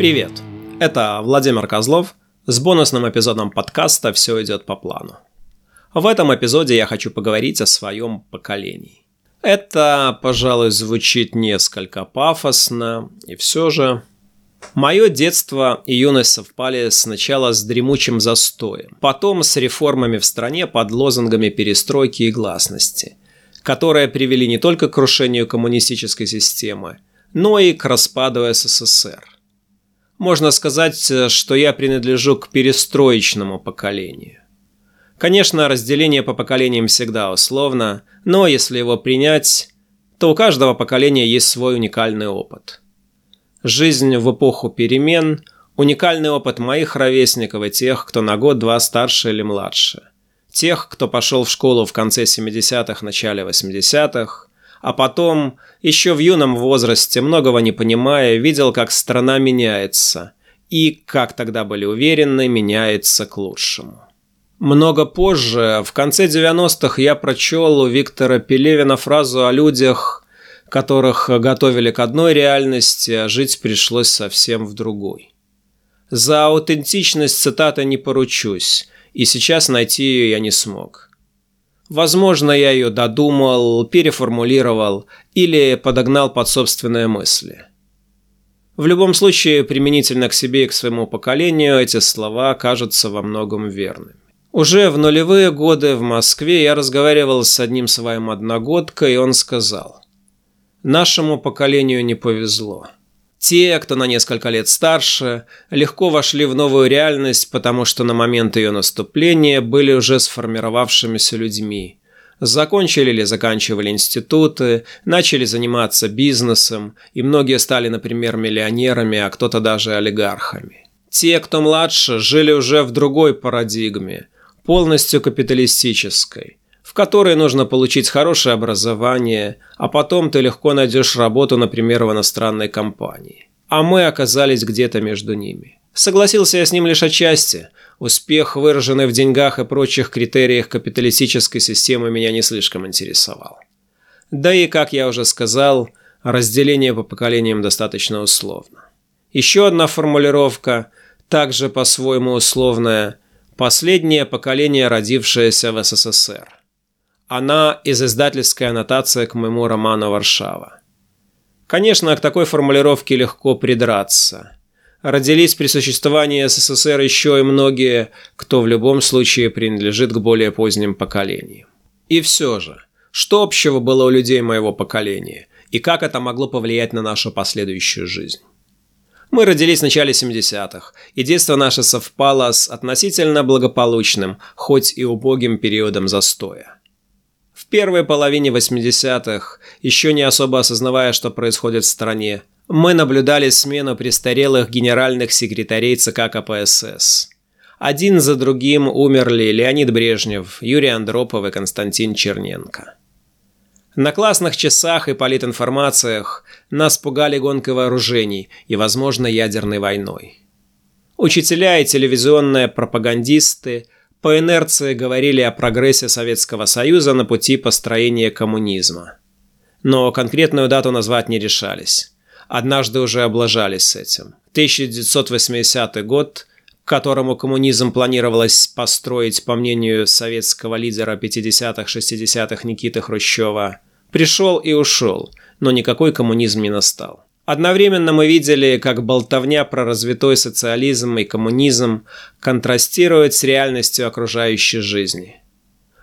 Привет! Это Владимир Козлов с бонусным эпизодом подкаста «Все идет по плану». В этом эпизоде я хочу поговорить о своем поколении. Это, пожалуй, звучит несколько пафосно, и все же... Мое детство и юность совпали сначала с дремучим застоем, потом с реформами в стране под лозунгами перестройки и гласности, которые привели не только к крушению коммунистической системы, но и к распаду СССР. Можно сказать, э, что я принадлежу к перестроечному поколению. Конечно, разделение по поколениям всегда условно, но если его принять, то у каждого поколения есть свой уникальный опыт. Жизнь в эпоху перемен – уникальный опыт моих ровесников и тех, кто на год-два старше или младше. Тех, кто пошел в школу в конце 70-х, начале 80-х, а потом, еще в юном возрасте, многого не понимая, видел, как страна меняется. И, как тогда были уверены, меняется к лучшему. Много позже, в конце 90-х, я прочел у Виктора Пелевина фразу о людях, которых готовили к одной реальности, а жить пришлось совсем в другой. За аутентичность цитаты не поручусь, и сейчас найти ее я не смог. Возможно, я ее додумал, переформулировал или подогнал под собственные мысли. В любом случае, применительно к себе и к своему поколению, эти слова кажутся во многом верными. Уже в нулевые годы в Москве я разговаривал с одним своим одногодкой, и он сказал, «Нашему поколению не повезло». Те, кто на несколько лет старше, легко вошли в новую реальность, потому что на момент ее наступления были уже сформировавшимися людьми. Закончили или заканчивали институты, начали заниматься бизнесом, и многие стали, например, миллионерами, а кто-то даже олигархами. Те, кто младше, жили уже в другой парадигме, полностью капиталистической в которой нужно получить хорошее образование, а потом ты легко найдешь работу, например, в иностранной компании. А мы оказались где-то между ними. Согласился я с ним лишь отчасти. Успех, выраженный в деньгах и прочих критериях капиталистической системы, меня не слишком интересовал. Да и, как я уже сказал, разделение по поколениям достаточно условно. Еще одна формулировка, также по-своему условная – последнее поколение, родившееся в СССР. Она из издательской аннотации к моему роману «Варшава». Конечно, к такой формулировке легко придраться. Родились при существовании СССР еще и многие, кто в любом случае принадлежит к более поздним поколениям. И все же, что общего было у людей моего поколения, и как это могло повлиять на нашу последующую жизнь? Мы родились в начале 70-х, и детство наше совпало с относительно благополучным, хоть и убогим периодом застоя. Первой половине 80-х, еще не особо осознавая, что происходит в стране, мы наблюдали смену престарелых генеральных секретарей ЦК КПСС. Один за другим умерли Леонид Брежнев, Юрий Андропов и Константин Черненко. На классных часах и политинформациях нас пугали гонкой вооружений и, возможно, ядерной войной. Учителя и телевизионные пропагандисты – по инерции говорили о прогрессе Советского Союза на пути построения коммунизма. Но конкретную дату назвать не решались. Однажды уже облажались с этим. 1980 год, к которому коммунизм планировалось построить, по мнению советского лидера 50-х-60-х Никиты Хрущева, пришел и ушел, но никакой коммунизм не настал. Одновременно мы видели, как болтовня про развитой социализм и коммунизм контрастирует с реальностью окружающей жизни.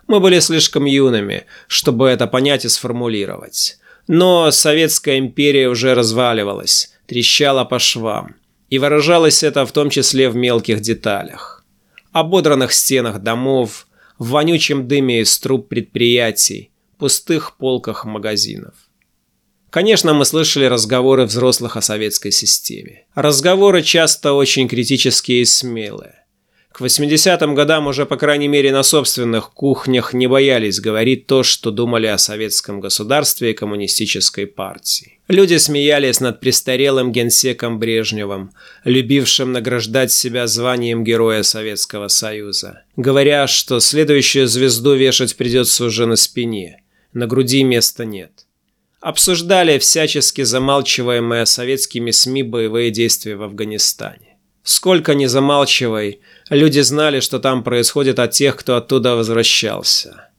Мы были слишком юными, чтобы это понять и сформулировать. Но Советская империя уже разваливалась, трещала по швам. И выражалось это в том числе в мелких деталях. Ободранных стенах домов, в вонючем дыме из труб предприятий, пустых полках магазинов. Конечно, мы слышали разговоры взрослых о советской системе. Разговоры часто очень критические и смелые. К 80-м годам уже, по крайней мере, на собственных кухнях не боялись говорить то, что думали о советском государстве и коммунистической партии. Люди смеялись над престарелым генсеком Брежневым, любившим награждать себя званием Героя Советского Союза, говоря, что следующую звезду вешать придется уже на спине, на груди места нет. Обсуждали всячески замалчиваемые советскими СМИ боевые действия в Афганистане. Сколько ни замалчивай, люди знали, что там происходит от тех, кто оттуда возвращался.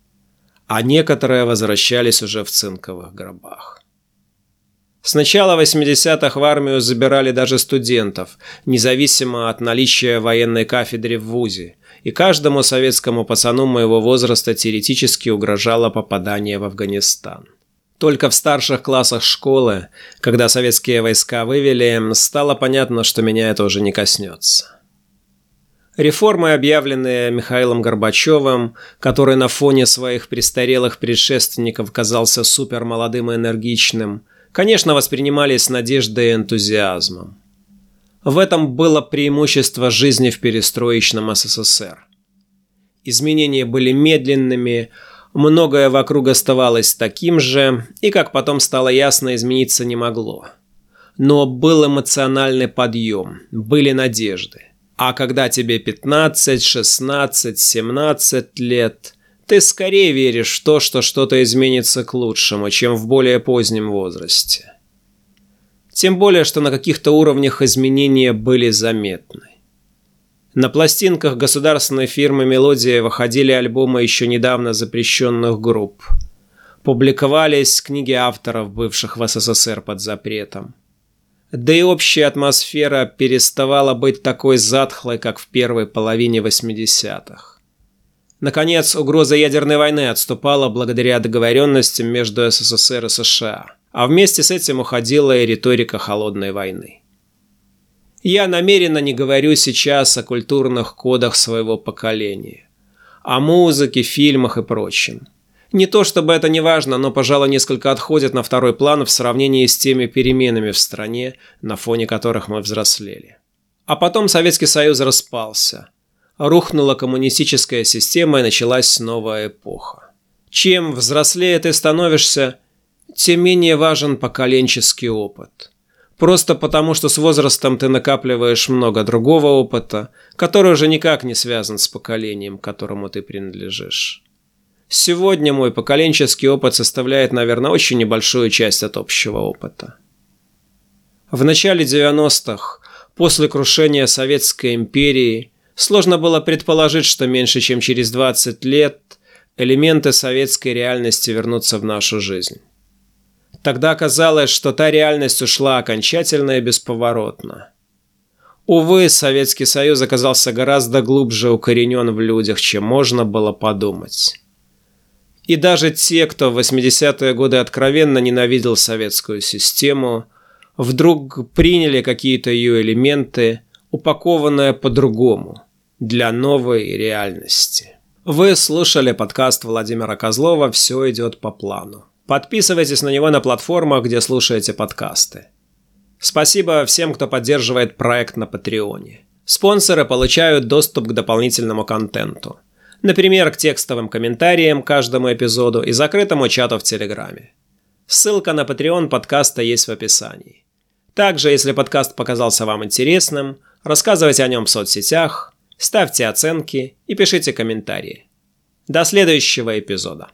А некоторые возвращались уже в цинковых гробах. С начала 80-х в армию забирали даже студентов, независимо от наличия военной кафедры в ВУЗе, и каждому советскому пацану моего возраста теоретически угрожало попадание в Афганистан. Только в старших классах школы, когда советские войска вывели, стало понятно, что меня это уже не коснется. Реформы, объявленные Михаилом Горбачевым, который на фоне своих престарелых предшественников казался супермолодым и энергичным, конечно, воспринимались надеждой и энтузиазмом. В этом было преимущество жизни в перестроечном СССР. Изменения были медленными, многое вокруг оставалось таким же, и, как потом стало ясно, измениться не могло. Но был эмоциональный подъем, были надежды. А когда тебе 15, 16, 17 лет, ты скорее веришь в то, что что-то изменится к лучшему, чем в более позднем возрасте. Тем более, что на каких-то уровнях изменения были заметны. На пластинках государственной фирмы «Мелодия» выходили альбомы еще недавно запрещенных групп. Публиковались книги авторов, бывших в СССР под запретом. Да и общая атмосфера переставала быть такой затхлой, как в первой половине 80-х. Наконец, угроза ядерной войны отступала благодаря договоренностям между СССР и США, а вместе с этим уходила и риторика холодной войны. Я намеренно не говорю сейчас о культурных кодах своего поколения, о музыке, фильмах и прочем. Не то чтобы это не важно, но, пожалуй, несколько отходит на второй план в сравнении с теми переменами в стране, на фоне которых мы взрослели. А потом Советский Союз распался. Рухнула коммунистическая система и началась новая эпоха. Чем взрослее ты становишься, тем менее важен поколенческий опыт. Просто потому, что с возрастом ты накапливаешь много другого опыта, который уже никак не связан с поколением, которому ты принадлежишь. Сегодня мой поколенческий опыт составляет, наверное, очень небольшую часть от общего опыта. В начале 90-х, после крушения Советской империи, сложно было предположить, что меньше чем через 20 лет элементы советской реальности вернутся в нашу жизнь. Тогда казалось, что та реальность ушла окончательно и бесповоротно. Увы, Советский Союз оказался гораздо глубже укоренен в людях, чем можно было подумать. И даже те, кто в 80-е годы откровенно ненавидел советскую систему, вдруг приняли какие-то ее элементы, упакованные по-другому, для новой реальности. Вы слушали подкаст Владимира Козлова «Все идет по плану». Подписывайтесь на него на платформах, где слушаете подкасты. Спасибо всем, кто поддерживает проект на Патреоне. Спонсоры получают доступ к дополнительному контенту – Например, к текстовым комментариям каждому эпизоду и закрытому чату в Телеграме. Ссылка на Patreon подкаста есть в описании. Также, если подкаст показался вам интересным, рассказывайте о нем в соцсетях, ставьте оценки и пишите комментарии. До следующего эпизода.